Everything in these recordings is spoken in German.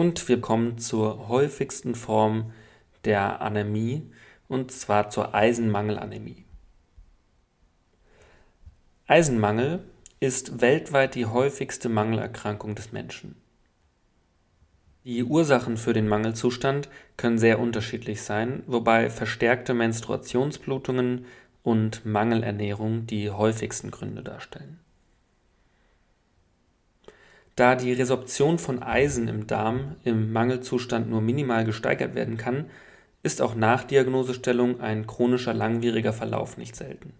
und wir kommen zur häufigsten Form der Anämie und zwar zur Eisenmangelanämie. Eisenmangel ist weltweit die häufigste Mangelerkrankung des Menschen. Die Ursachen für den Mangelzustand können sehr unterschiedlich sein, wobei verstärkte Menstruationsblutungen und Mangelernährung die häufigsten Gründe darstellen. Da die Resorption von Eisen im Darm im Mangelzustand nur minimal gesteigert werden kann, ist auch nach Diagnosestellung ein chronischer langwieriger Verlauf nicht selten.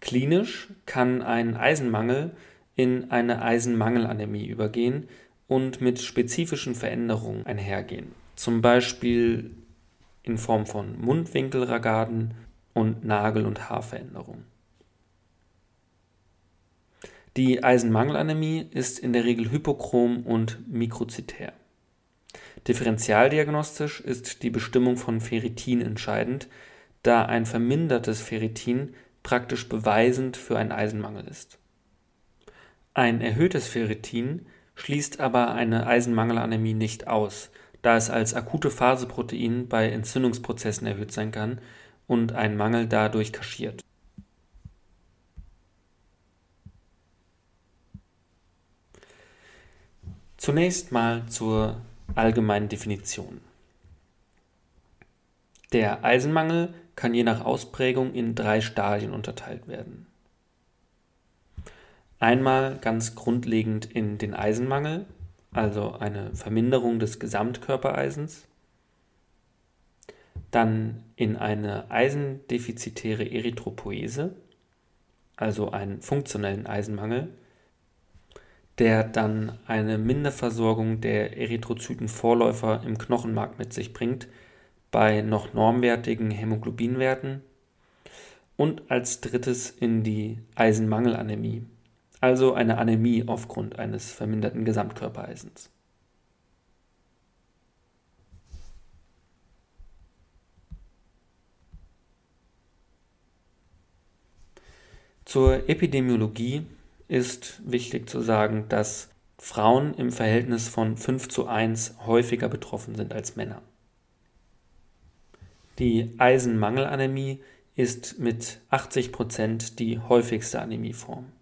Klinisch kann ein Eisenmangel in eine Eisenmangelanämie übergehen und mit spezifischen Veränderungen einhergehen, zum Beispiel in Form von Mundwinkelragaden und Nagel- und Haarveränderungen. Die Eisenmangelanämie ist in der Regel hypochrom und mikrozytär. Differentialdiagnostisch ist die Bestimmung von Ferritin entscheidend, da ein vermindertes Ferritin praktisch beweisend für einen Eisenmangel ist. Ein erhöhtes Ferritin schließt aber eine Eisenmangelanämie nicht aus, da es als akute Phaseprotein bei Entzündungsprozessen erhöht sein kann und ein Mangel dadurch kaschiert. Zunächst mal zur allgemeinen Definition. Der Eisenmangel kann je nach Ausprägung in drei Stadien unterteilt werden. Einmal ganz grundlegend in den Eisenmangel, also eine Verminderung des Gesamtkörpereisens. Dann in eine eisendefizitäre Erythropoese, also einen funktionellen Eisenmangel, der dann eine Minderversorgung der Erythrozytenvorläufer im Knochenmark mit sich bringt, bei noch normwertigen Hämoglobinwerten und als drittes in die Eisenmangelanämie, also eine Anämie aufgrund eines verminderten Gesamtkörpereisens. Zur Epidemiologie ist wichtig zu sagen, dass Frauen im Verhältnis von 5 zu 1 häufiger betroffen sind als Männer. Die Eisenmangelanämie ist mit 80 Prozent die häufigste Anämieform.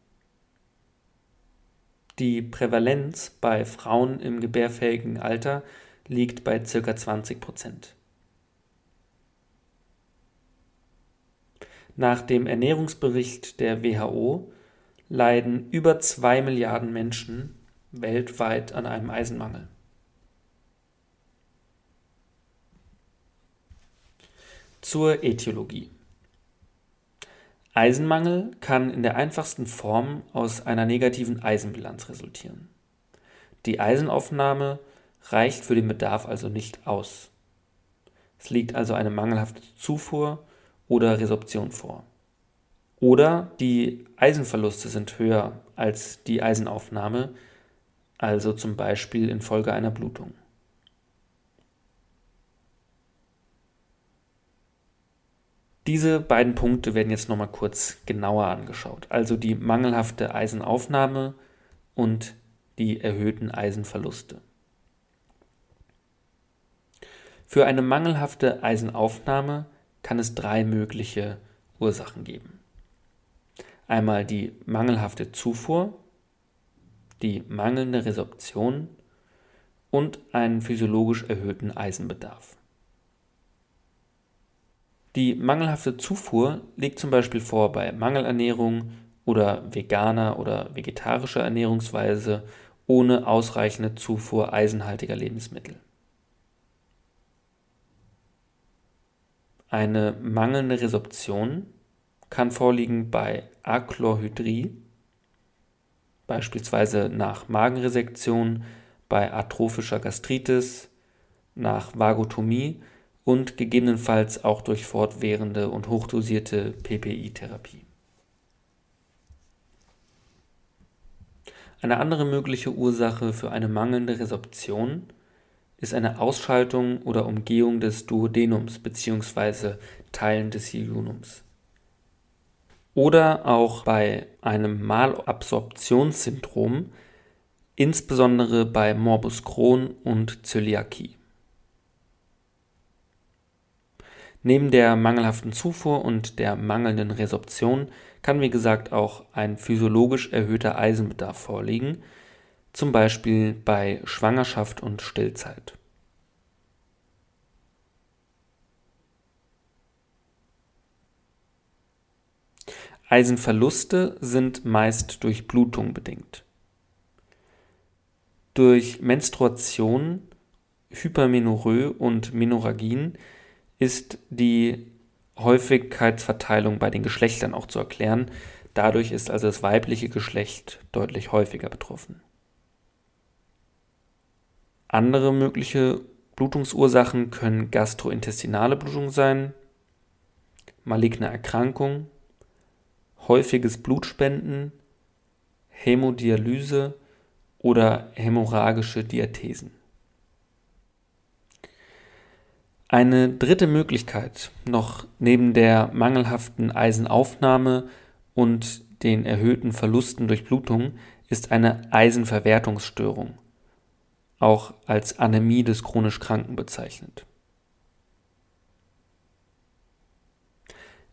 Die Prävalenz bei Frauen im gebärfähigen Alter liegt bei ca. 20 Prozent. Nach dem Ernährungsbericht der WHO leiden über zwei Milliarden Menschen weltweit an einem Eisenmangel. Zur Ätiologie. Eisenmangel kann in der einfachsten Form aus einer negativen Eisenbilanz resultieren. Die Eisenaufnahme reicht für den Bedarf also nicht aus. Es liegt also eine mangelhafte Zufuhr oder Resorption vor. Oder die Eisenverluste sind höher als die Eisenaufnahme, also zum Beispiel infolge einer Blutung. Diese beiden Punkte werden jetzt nochmal kurz genauer angeschaut, also die mangelhafte Eisenaufnahme und die erhöhten Eisenverluste. Für eine mangelhafte Eisenaufnahme kann es drei mögliche Ursachen geben. Einmal die mangelhafte Zufuhr, die mangelnde Resorption und einen physiologisch erhöhten Eisenbedarf. Die mangelhafte Zufuhr liegt zum Beispiel vor bei Mangelernährung oder veganer oder vegetarischer Ernährungsweise ohne ausreichende Zufuhr eisenhaltiger Lebensmittel. Eine mangelnde Resorption kann vorliegen bei Achlorhydrie, beispielsweise nach Magenresektion, bei atrophischer Gastritis, nach Vagotomie und gegebenenfalls auch durch fortwährende und hochdosierte PPI-Therapie. Eine andere mögliche Ursache für eine mangelnde Resorption ist eine Ausschaltung oder Umgehung des Duodenums bzw. Teilen des Jejunums. Oder auch bei einem Malabsorptionssyndrom insbesondere bei Morbus Crohn und Zöliakie. Neben der mangelhaften Zufuhr und der mangelnden Resorption kann wie gesagt auch ein physiologisch erhöhter Eisenbedarf vorliegen, zum Beispiel bei Schwangerschaft und Stillzeit. Eisenverluste sind meist durch Blutung bedingt. Durch Menstruation, Hypermenorrhoe und Menorrhagien ist die Häufigkeitsverteilung bei den Geschlechtern auch zu erklären. Dadurch ist also das weibliche Geschlecht deutlich häufiger betroffen. Andere mögliche Blutungsursachen können gastrointestinale Blutung sein, maligne Erkrankung, häufiges Blutspenden, Hämodialyse oder hämorrhagische Diathesen. Eine dritte Möglichkeit, noch neben der mangelhaften Eisenaufnahme und den erhöhten Verlusten durch Blutung, ist eine Eisenverwertungsstörung, auch als Anämie des chronisch Kranken bezeichnet.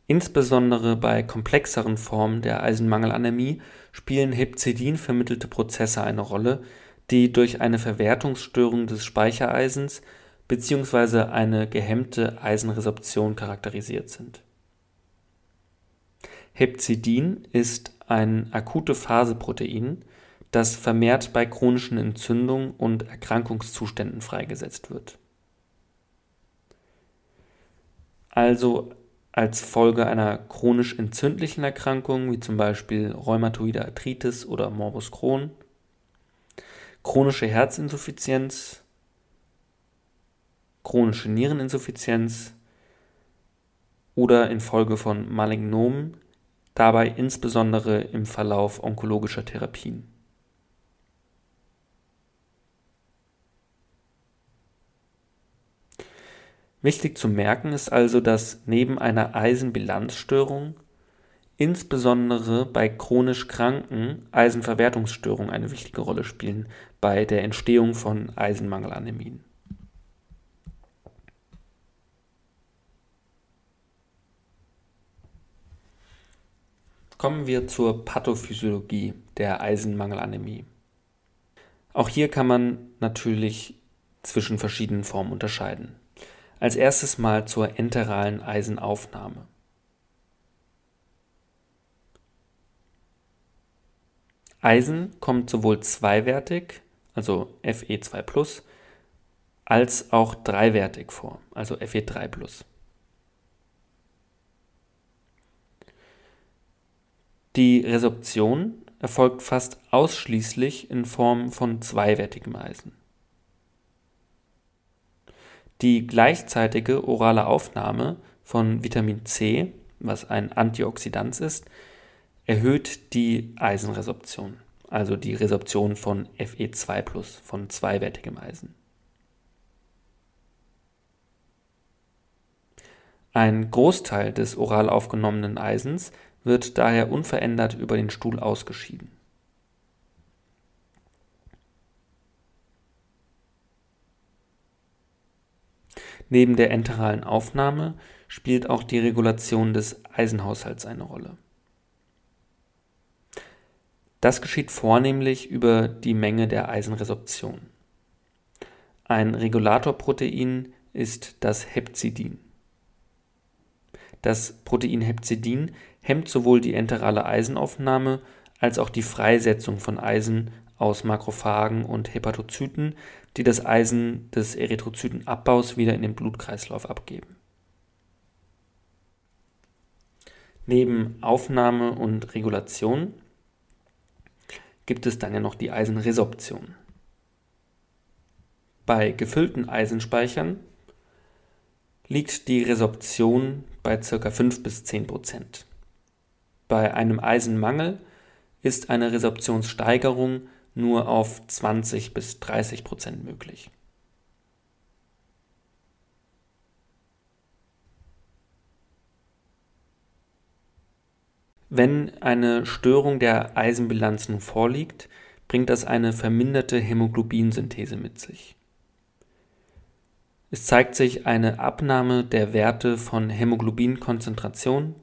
Insbesondere bei komplexeren Formen der Eisenmangelanämie spielen Hepzidin vermittelte Prozesse eine Rolle, die durch eine Verwertungsstörung des Speichereisens bzw. eine gehemmte Eisenresorption charakterisiert sind. Hepzidin ist ein akute-Phase-Protein, das vermehrt bei chronischen Entzündungen und Erkrankungszuständen freigesetzt wird. Also als Folge einer chronisch entzündlichen Erkrankung, wie zum Beispiel rheumatoide Arthritis oder Morbus Crohn, chronische Herzinsuffizienz, chronische Niereninsuffizienz. Oder infolge von Malignomen, dabei insbesondere im Verlauf onkologischer Therapien. Wichtig zu merken ist also, dass neben einer Eisenbilanzstörung insbesondere bei chronisch Kranken Eisenverwertungsstörungen eine wichtige Rolle spielen bei der Entstehung von Eisenmangelanämien. Kommen wir zur Pathophysiologie der Eisenmangelanämie. Auch hier kann man natürlich zwischen verschiedenen Formen unterscheiden. Als erstes mal zur enteralen Eisenaufnahme. Eisen kommt sowohl zweiwertig, also Fe2+, als auch dreiwertig vor, also Fe3+. Die Resorption erfolgt fast ausschließlich in Form von zweiwertigem Eisen. Die gleichzeitige orale Aufnahme von Vitamin C, was ein Antioxidant ist, erhöht die Eisenresorption, also die Resorption von Fe2+, von zweiwertigem Eisen. Ein Großteil des oral aufgenommenen Eisens wird daher unverändert über den Stuhl ausgeschieden. Neben der enteralen Aufnahme spielt auch die Regulation des Eisenhaushalts eine Rolle. Das geschieht vornehmlich über die Menge der Eisenresorption. Ein Regulatorprotein ist das Hepzidin. Das Protein Hepzidin hemmt sowohl die enterale Eisenaufnahme als auch die Freisetzung von Eisen aus Makrophagen und Hepatozyten, die das Eisen des Erythrozytenabbaus wieder in den Blutkreislauf abgeben. Neben Aufnahme und Regulation gibt es dann ja noch die Eisenresorption. Bei gefüllten Eisenspeichern liegt die Resorption bei ca. 5 bis 10 Prozent. Bei einem Eisenmangel ist eine Resorptionssteigerung nur auf 20 bis 30 Prozent möglich. Wenn eine Störung der Eisenbilanz nun vorliegt, bringt das eine verminderte Hämoglobinsynthese mit sich. Es zeigt sich eine Abnahme der Werte von Hämoglobinkonzentration,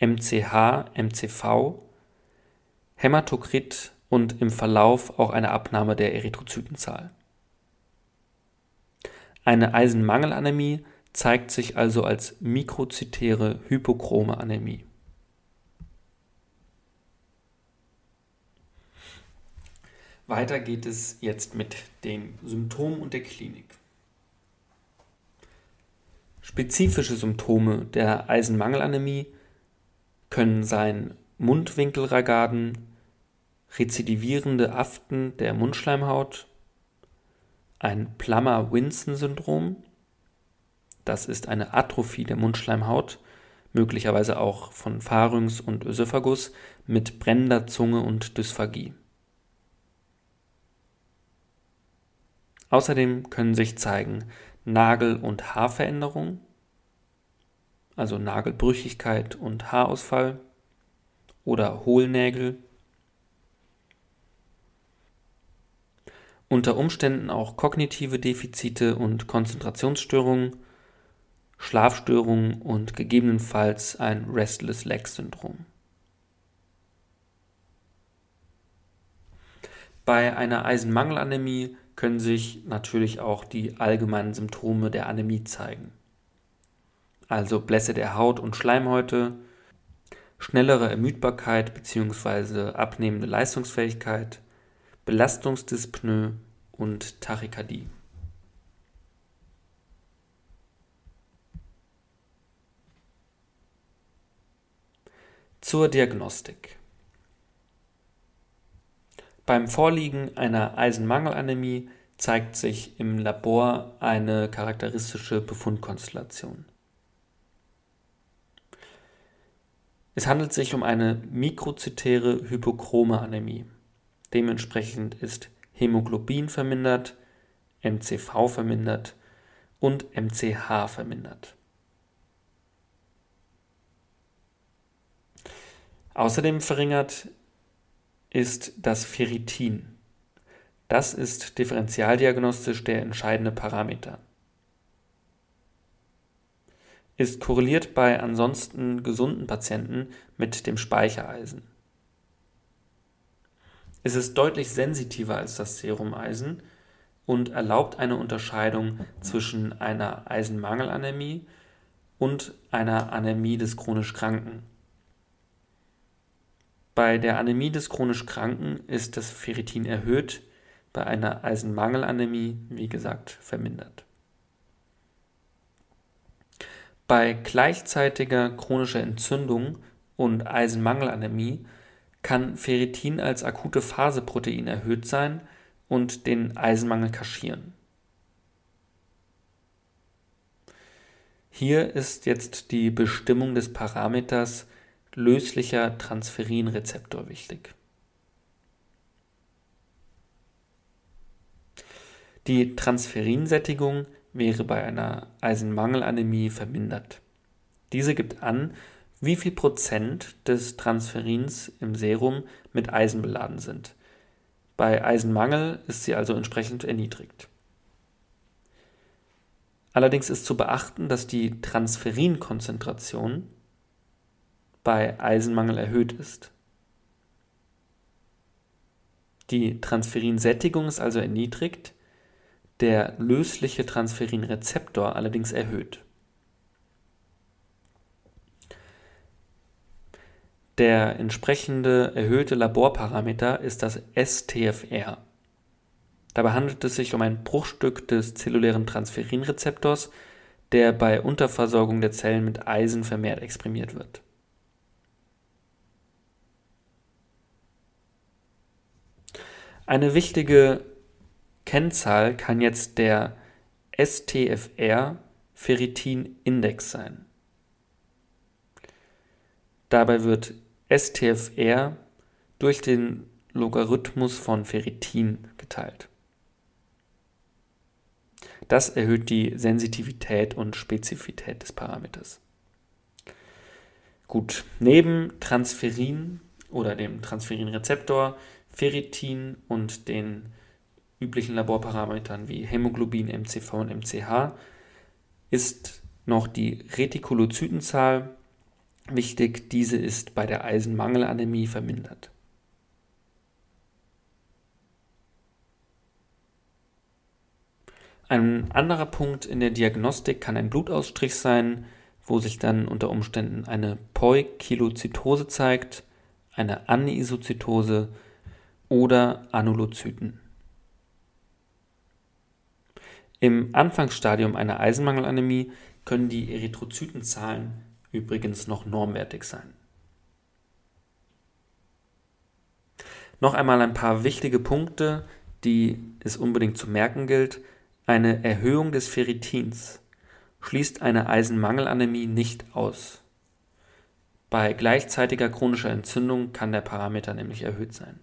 MCH, MCV, Hämatokrit und im Verlauf auch eine Abnahme der Erythrozytenzahl. Eine Eisenmangelanämie zeigt sich also als mikrozytäre hypochrome Anämie. Weiter geht es jetzt mit den Symptomen und der Klinik. Spezifische Symptome der Eisenmangelanämie können sein Mundwinkelragaden, rezidivierende Aften der Mundschleimhaut, ein Plummer-Winson-Syndrom, das ist eine Atrophie der Mundschleimhaut, möglicherweise auch von Pharynx und Ösophagus mit brennender Zunge und Dysphagie. Außerdem können sich zeigen Nagel- und Haarveränderung, also Nagelbrüchigkeit und Haarausfall oder Hohlnägel. Unter Umständen auch kognitive Defizite und Konzentrationsstörungen, Schlafstörungen und gegebenenfalls ein Restless Leg Syndrom. Bei einer Eisenmangelanämie können sich natürlich auch die allgemeinen Symptome der Anämie zeigen. Also Blässe der Haut und Schleimhäute, schnellere Ermüdbarkeit bzw. abnehmende Leistungsfähigkeit, Belastungsdyspnoe und Tachykardie. Zur Diagnostik. Beim Vorliegen einer Eisenmangelanämie zeigt sich im Labor eine charakteristische Befundkonstellation. Es handelt sich um eine mikrozytäre hypochrome Anämie. Dementsprechend ist Hämoglobin vermindert, MCV vermindert und MCH vermindert. Außerdem verringert ist das Ferritin. Das ist differentialdiagnostisch der entscheidende Parameter. Ist korreliert bei ansonsten gesunden Patienten mit dem Speichereisen. Es ist deutlich sensitiver als das Serumeisen und erlaubt eine Unterscheidung zwischen einer Eisenmangelanämie und einer Anämie des chronisch Kranken. Bei der Anämie des chronisch Kranken ist das Ferritin erhöht, bei einer Eisenmangelanämie, wie gesagt, vermindert. Bei gleichzeitiger chronischer Entzündung und Eisenmangelanämie kann Ferritin als akute Phaseprotein erhöht sein und den Eisenmangel kaschieren. Hier ist jetzt die Bestimmung des Parameters löslicher Transferinrezeptor wichtig. Die Transferinsättigung wäre bei einer Eisenmangelanämie vermindert. Diese gibt an, wie viel Prozent des Transferins im Serum mit Eisen beladen sind. Bei Eisenmangel ist sie also entsprechend erniedrigt. Allerdings ist zu beachten, dass die Transferinkonzentration bei Eisenmangel erhöht ist. Die Transferinsättigung ist also erniedrigt, der lösliche Transferinrezeptor allerdings erhöht. Der entsprechende erhöhte Laborparameter ist das STFR. Dabei handelt es sich um ein Bruchstück des zellulären Transferinrezeptors, der bei Unterversorgung der Zellen mit Eisen vermehrt exprimiert wird. Eine wichtige Kennzahl kann jetzt der STFR Ferritin Index sein. Dabei wird STFR durch den Logarithmus von Ferritin geteilt. Das erhöht die Sensitivität und Spezifität des Parameters. Gut, neben Transferin oder dem Transferinrezeptor Ferritin und den üblichen Laborparametern wie Hämoglobin, MCV und MCH ist noch die Retikulozytenzahl wichtig. Diese ist bei der Eisenmangelanämie vermindert. Ein anderer Punkt in der Diagnostik kann ein Blutausstrich sein, wo sich dann unter Umständen eine Poikilozytose zeigt, eine Anisozytose oder Anulozyten. Im Anfangsstadium einer Eisenmangelanämie können die Erythrozytenzahlen übrigens noch normwertig sein. Noch einmal ein paar wichtige Punkte, die es unbedingt zu merken gilt. Eine Erhöhung des Ferritins schließt eine Eisenmangelanämie nicht aus. Bei gleichzeitiger chronischer Entzündung kann der Parameter nämlich erhöht sein.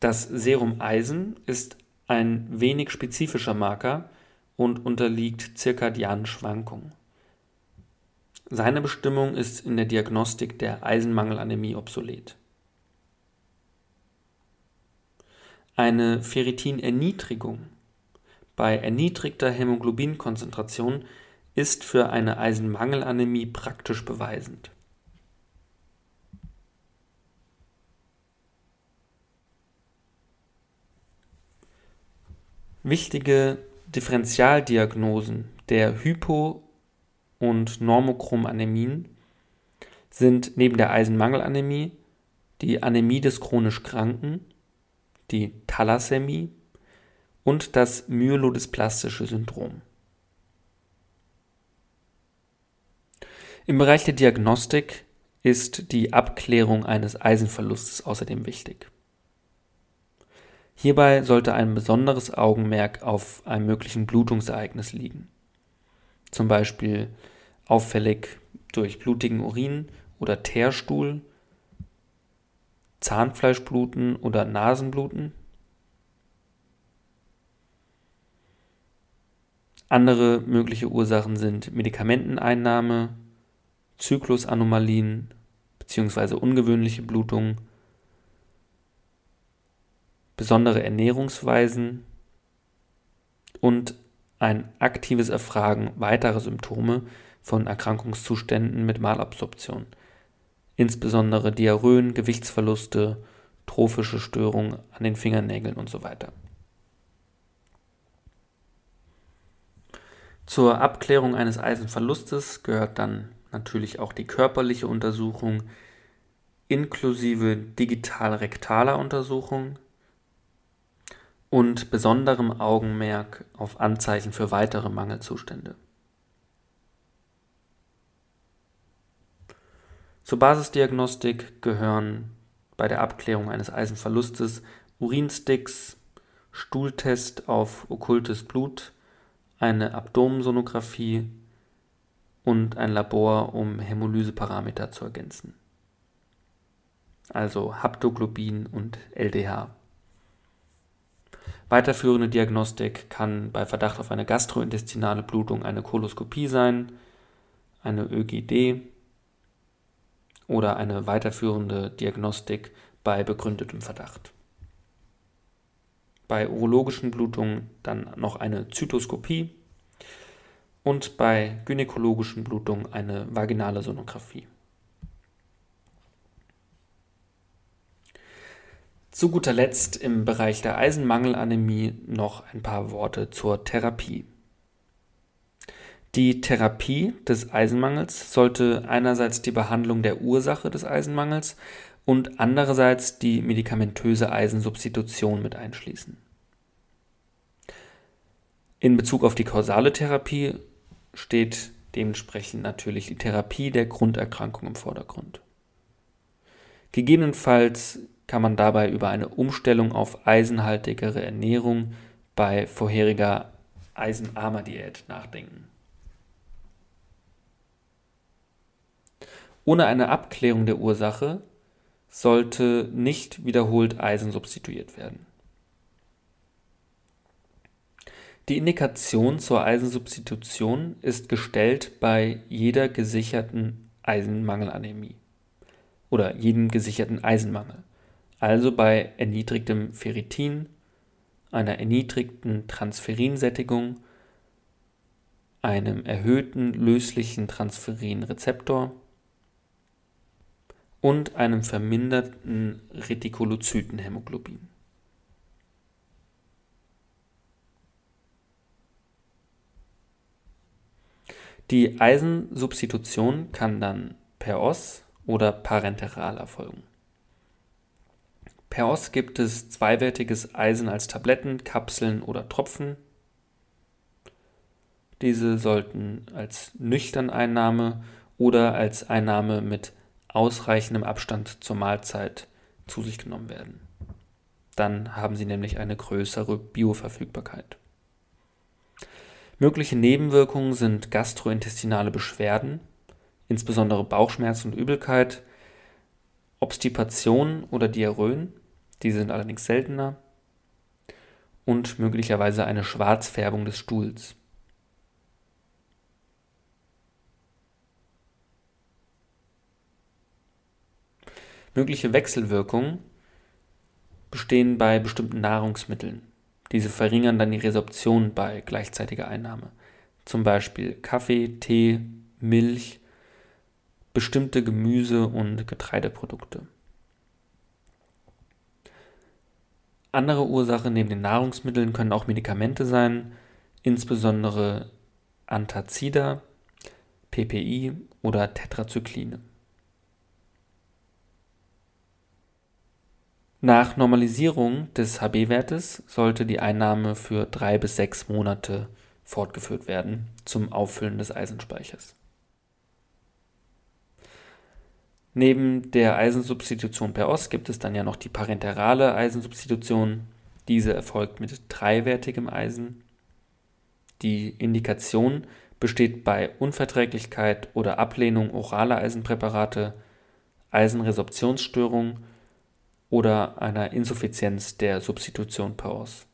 Das Serum Eisen ist ein wenig spezifischer Marker und unterliegt zirkadianen Schwankungen. Seine Bestimmung ist in der Diagnostik der Eisenmangelanämie obsolet. Eine Ferritinerniedrigung bei erniedrigter Hämoglobinkonzentration ist für eine Eisenmangelanämie praktisch beweisend. Wichtige Differentialdiagnosen der Hypo- und Normochromanämien sind neben der Eisenmangelanämie die Anämie des chronisch Kranken die Thalassämie und das myelodysplastische Syndrom. Im Bereich der Diagnostik ist die Abklärung eines Eisenverlustes außerdem wichtig. Hierbei sollte ein besonderes Augenmerk auf einem möglichen Blutungsereignis liegen. Zum Beispiel auffällig durch blutigen Urin oder Teerstuhl Zahnfleischbluten oder Nasenbluten. Andere mögliche Ursachen sind Medikamenteneinnahme, Zyklusanomalien bzw. ungewöhnliche Blutungen, besondere Ernährungsweisen und ein aktives Erfragen weiterer Symptome von Erkrankungszuständen mit Malabsorption insbesondere Diarrhöen, Gewichtsverluste, trophische Störungen an den Fingernägeln und so weiter. Zur Abklärung eines Eisenverlustes gehört dann natürlich auch die körperliche Untersuchung inklusive digital-rektaler Untersuchung und besonderem Augenmerk auf Anzeichen für weitere Mangelzustände. Zur Basisdiagnostik gehören bei der Abklärung eines Eisenverlustes Urinsticks, Stuhltest auf okkultes Blut, eine Abdomensonographie und ein Labor, um Hämolyseparameter zu ergänzen. Also Haptoglobin und LDH. Weiterführende Diagnostik kann bei Verdacht auf eine gastrointestinale Blutung eine Koloskopie sein, eine ÖGD oder eine weiterführende Diagnostik bei begründetem Verdacht. Bei urologischen Blutungen dann noch eine Zytoskopie und bei gynäkologischen Blutungen eine vaginale Sonographie. Zu guter Letzt im Bereich der Eisenmangelanämie noch ein paar Worte zur Therapie. Die Therapie des Eisenmangels sollte einerseits die Behandlung der Ursache des Eisenmangels und andererseits die medikamentöse Eisensubstitution mit einschließen. In Bezug auf die kausale Therapie steht dementsprechend natürlich die Therapie der Grunderkrankung im Vordergrund. Gegebenenfalls kann man dabei über eine Umstellung auf eisenhaltigere Ernährung bei vorheriger eisenarmer Diät nachdenken. Ohne eine Abklärung der Ursache sollte nicht wiederholt Eisen substituiert werden. Die Indikation zur Eisensubstitution ist gestellt bei jeder gesicherten Eisenmangelanämie. oder jedem gesicherten Eisenmangel, also bei erniedrigtem Ferritin, einer erniedrigten Transferinsättigung, einem erhöhten löslichen Transferinrezeptor und einem verminderten Retikulozytenhämoglobin. Die Eisensubstitution kann dann per Os oder parenteral erfolgen. Per Os gibt es zweiwertiges Eisen als Tabletten, Kapseln oder Tropfen. Diese sollten als Nüchterneinnahme oder als Einnahme mit ausreichendem Abstand zur Mahlzeit zu sich genommen werden. Dann haben sie nämlich eine größere Bioverfügbarkeit. Mögliche Nebenwirkungen sind gastrointestinale Beschwerden, insbesondere Bauchschmerzen und Übelkeit, Obstipation oder Diarrhoen, diese sind allerdings seltener, und möglicherweise eine Schwarzfärbung des Stuhls. Mögliche Wechselwirkungen bestehen bei bestimmten Nahrungsmitteln. Diese verringern dann die Resorption bei gleichzeitiger Einnahme. Zum Beispiel Kaffee, Tee, Milch, bestimmte Gemüse- und Getreideprodukte. Andere Ursachen neben den Nahrungsmitteln können auch Medikamente sein, insbesondere Antazida, PPI oder Tetrazykline. Nach Normalisierung des HB-Wertes sollte die Einnahme für drei bis sechs Monate fortgeführt werden zum Auffüllen des Eisenspeichers. Neben der Eisensubstitution per Os gibt es dann ja noch die parenterale Eisensubstitution. Diese erfolgt mit dreiwertigem Eisen. Die Indikation besteht bei Unverträglichkeit oder Ablehnung oraler Eisenpräparate, Eisenresorptionsstörung oder einer Insuffizienz der Substitution per Os.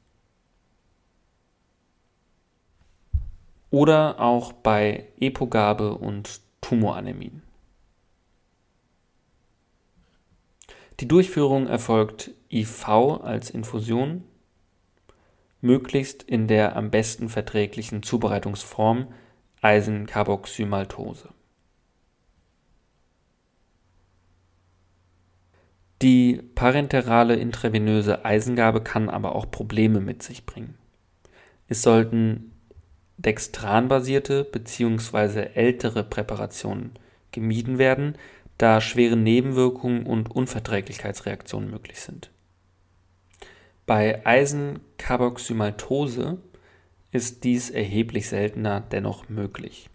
Oder auch bei Epogabe und Tumoranämien. Die Durchführung erfolgt IV als Infusion, möglichst in der am besten verträglichen Zubereitungsform Eisencarboxymaltose. Die parenterale intravenöse Eisengabe kann aber auch Probleme mit sich bringen. Es sollten dextranbasierte bzw. ältere Präparationen gemieden werden, da schwere Nebenwirkungen und Unverträglichkeitsreaktionen möglich sind. Bei Eisencarboxymaltose ist dies erheblich seltener dennoch möglich.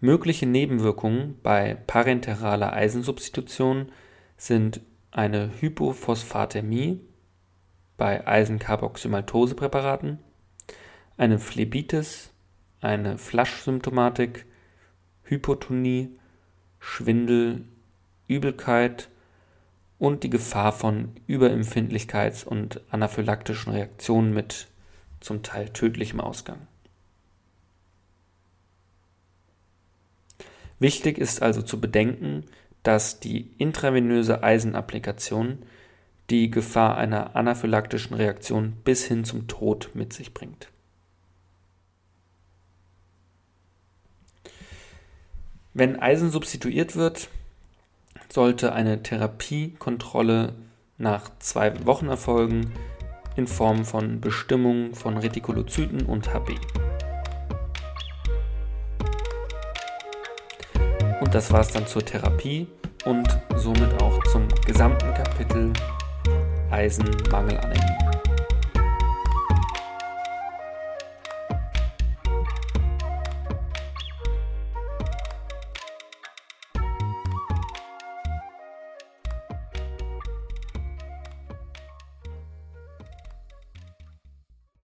Mögliche Nebenwirkungen bei parenteraler Eisensubstitution sind eine Hypophosphatämie bei Eisencarboxymaltose-Präparaten, eine Phlebitis, eine Flaschsymptomatik, Hypotonie, Schwindel, Übelkeit und die Gefahr von Überempfindlichkeits- und anaphylaktischen Reaktionen mit zum Teil tödlichem Ausgang. Wichtig ist also zu bedenken, dass die intravenöse Eisenapplikation die Gefahr einer anaphylaktischen Reaktion bis hin zum Tod mit sich bringt. Wenn Eisen substituiert wird, sollte eine Therapiekontrolle nach zwei Wochen erfolgen in Form von Bestimmung von Retikulozyten und HB. Und das war es dann zur Therapie und somit auch zum gesamten Kapitel Eisenmangelanämie.